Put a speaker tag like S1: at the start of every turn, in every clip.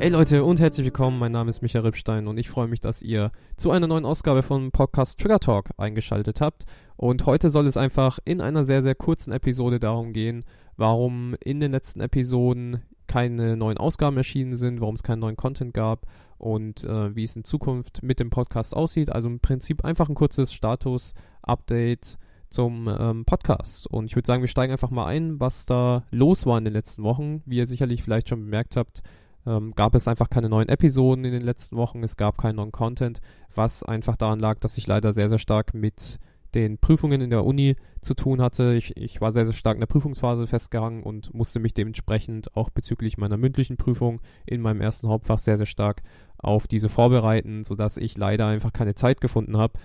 S1: Hey Leute und herzlich willkommen, mein Name ist Michael Rippstein und ich freue mich, dass ihr zu einer neuen Ausgabe von Podcast Trigger Talk eingeschaltet habt. Und heute soll es einfach in einer sehr, sehr kurzen Episode darum gehen, warum in den letzten Episoden keine neuen Ausgaben erschienen sind, warum es keinen neuen Content gab und äh, wie es in Zukunft mit dem Podcast aussieht. Also im Prinzip einfach ein kurzes Status-Update zum ähm, Podcast. Und ich würde sagen, wir steigen einfach mal ein, was da los war in den letzten Wochen. Wie ihr sicherlich vielleicht schon bemerkt habt, ähm, gab es einfach keine neuen Episoden in den letzten Wochen, es gab keinen neuen Content, was einfach daran lag, dass ich leider sehr, sehr stark mit den Prüfungen in der Uni zu tun hatte. Ich, ich war sehr, sehr stark in der Prüfungsphase festgehangen und musste mich dementsprechend auch bezüglich meiner mündlichen Prüfung in meinem ersten Hauptfach sehr, sehr stark auf diese vorbereiten, sodass ich leider einfach keine Zeit gefunden habe,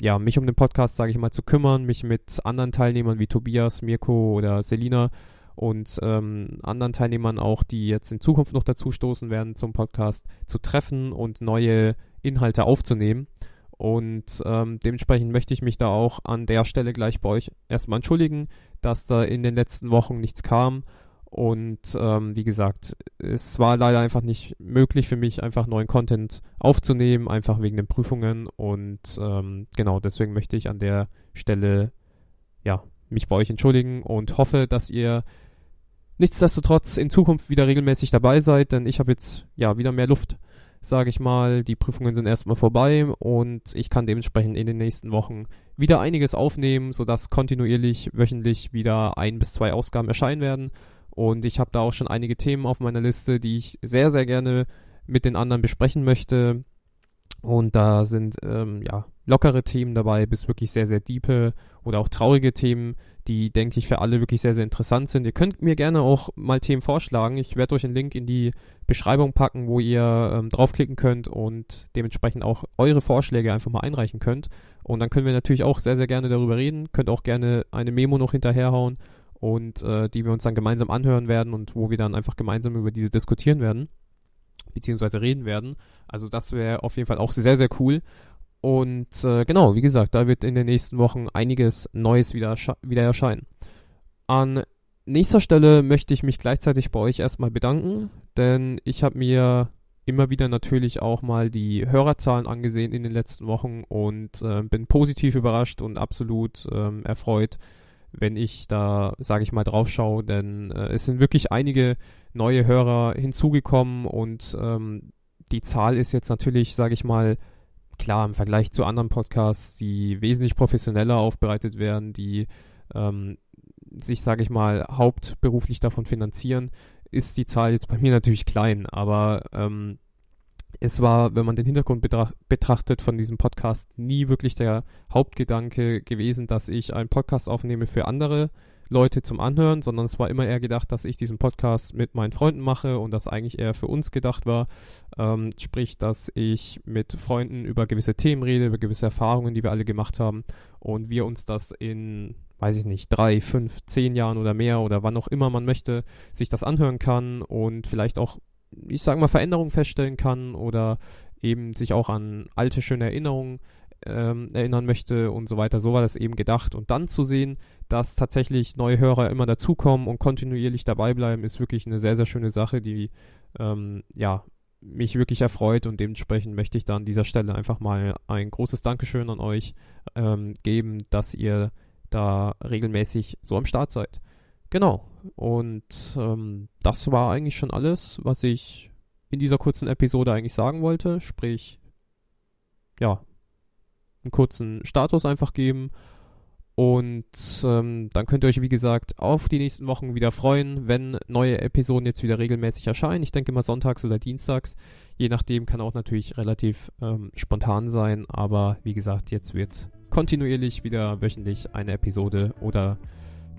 S1: ja, mich um den Podcast, sage ich mal, zu kümmern, mich mit anderen Teilnehmern wie Tobias, Mirko oder Selina und ähm, anderen Teilnehmern auch, die jetzt in Zukunft noch dazu stoßen werden zum Podcast, zu treffen und neue Inhalte aufzunehmen. Und ähm, dementsprechend möchte ich mich da auch an der Stelle gleich bei euch erstmal entschuldigen, dass da in den letzten Wochen nichts kam. Und ähm, wie gesagt, es war leider einfach nicht möglich für mich, einfach neuen Content aufzunehmen, einfach wegen den Prüfungen. Und ähm, genau, deswegen möchte ich an der Stelle ja mich bei euch entschuldigen und hoffe, dass ihr nichtsdestotrotz in Zukunft wieder regelmäßig dabei seid, denn ich habe jetzt ja wieder mehr Luft, sage ich mal. Die Prüfungen sind erstmal vorbei und ich kann dementsprechend in den nächsten Wochen wieder einiges aufnehmen, sodass kontinuierlich wöchentlich wieder ein bis zwei Ausgaben erscheinen werden. Und ich habe da auch schon einige Themen auf meiner Liste, die ich sehr, sehr gerne mit den anderen besprechen möchte. Und da sind ähm, ja lockere Themen dabei bis wirklich sehr, sehr diepe oder auch traurige Themen, die, denke ich, für alle wirklich sehr, sehr interessant sind. Ihr könnt mir gerne auch mal Themen vorschlagen. Ich werde euch einen Link in die Beschreibung packen, wo ihr ähm, draufklicken könnt und dementsprechend auch eure Vorschläge einfach mal einreichen könnt. Und dann können wir natürlich auch sehr, sehr gerne darüber reden. Könnt auch gerne eine Memo noch hinterherhauen und äh, die wir uns dann gemeinsam anhören werden und wo wir dann einfach gemeinsam über diese diskutieren werden beziehungsweise reden werden. Also das wäre auf jeden Fall auch sehr, sehr cool. Und äh, genau, wie gesagt, da wird in den nächsten Wochen einiges Neues wieder, wieder erscheinen. An nächster Stelle möchte ich mich gleichzeitig bei euch erstmal bedanken, denn ich habe mir immer wieder natürlich auch mal die Hörerzahlen angesehen in den letzten Wochen und äh, bin positiv überrascht und absolut ähm, erfreut, wenn ich da, sage ich mal, drauf schaue, denn äh, es sind wirklich einige neue Hörer hinzugekommen und ähm, die Zahl ist jetzt natürlich, sage ich mal, klar im Vergleich zu anderen Podcasts, die wesentlich professioneller aufbereitet werden, die ähm, sich, sage ich mal, hauptberuflich davon finanzieren, ist die Zahl jetzt bei mir natürlich klein, aber ähm, es war, wenn man den Hintergrund betrachtet von diesem Podcast, nie wirklich der Hauptgedanke gewesen, dass ich einen Podcast aufnehme für andere Leute zum Anhören, sondern es war immer eher gedacht, dass ich diesen Podcast mit meinen Freunden mache und das eigentlich eher für uns gedacht war. Ähm, sprich, dass ich mit Freunden über gewisse Themen rede, über gewisse Erfahrungen, die wir alle gemacht haben und wir uns das in weiß ich nicht, drei, fünf, zehn Jahren oder mehr oder wann auch immer man möchte, sich das anhören kann und vielleicht auch, ich sage mal, Veränderungen feststellen kann oder eben sich auch an alte, schöne Erinnerungen ähm, erinnern möchte und so weiter. So war das eben gedacht. Und dann zu sehen, dass tatsächlich neue Hörer immer dazukommen und kontinuierlich dabei bleiben, ist wirklich eine sehr, sehr schöne Sache, die ähm, ja mich wirklich erfreut und dementsprechend möchte ich da an dieser Stelle einfach mal ein großes Dankeschön an euch ähm, geben, dass ihr da regelmäßig so am Start seid. Genau. Und ähm, das war eigentlich schon alles, was ich in dieser kurzen Episode eigentlich sagen wollte. Sprich, ja, einen kurzen Status einfach geben. Und ähm, dann könnt ihr euch, wie gesagt, auf die nächsten Wochen wieder freuen, wenn neue Episoden jetzt wieder regelmäßig erscheinen. Ich denke mal sonntags oder dienstags. Je nachdem kann auch natürlich relativ ähm, spontan sein. Aber wie gesagt, jetzt wird kontinuierlich wieder wöchentlich eine Episode oder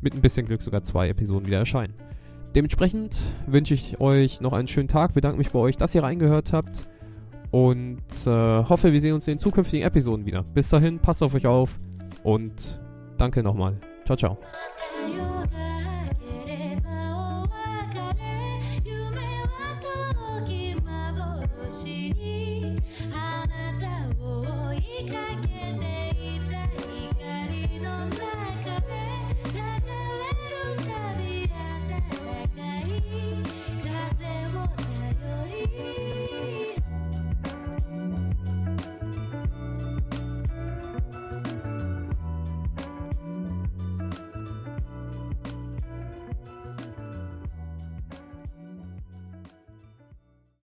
S1: mit ein bisschen Glück sogar zwei Episoden wieder erscheinen. Dementsprechend wünsche ich euch noch einen schönen Tag. Bedanke mich bei euch, dass ihr reingehört habt. Und äh, hoffe, wir sehen uns in den zukünftigen Episoden wieder. Bis dahin, passt auf euch auf und danke nochmal. Ciao, ciao.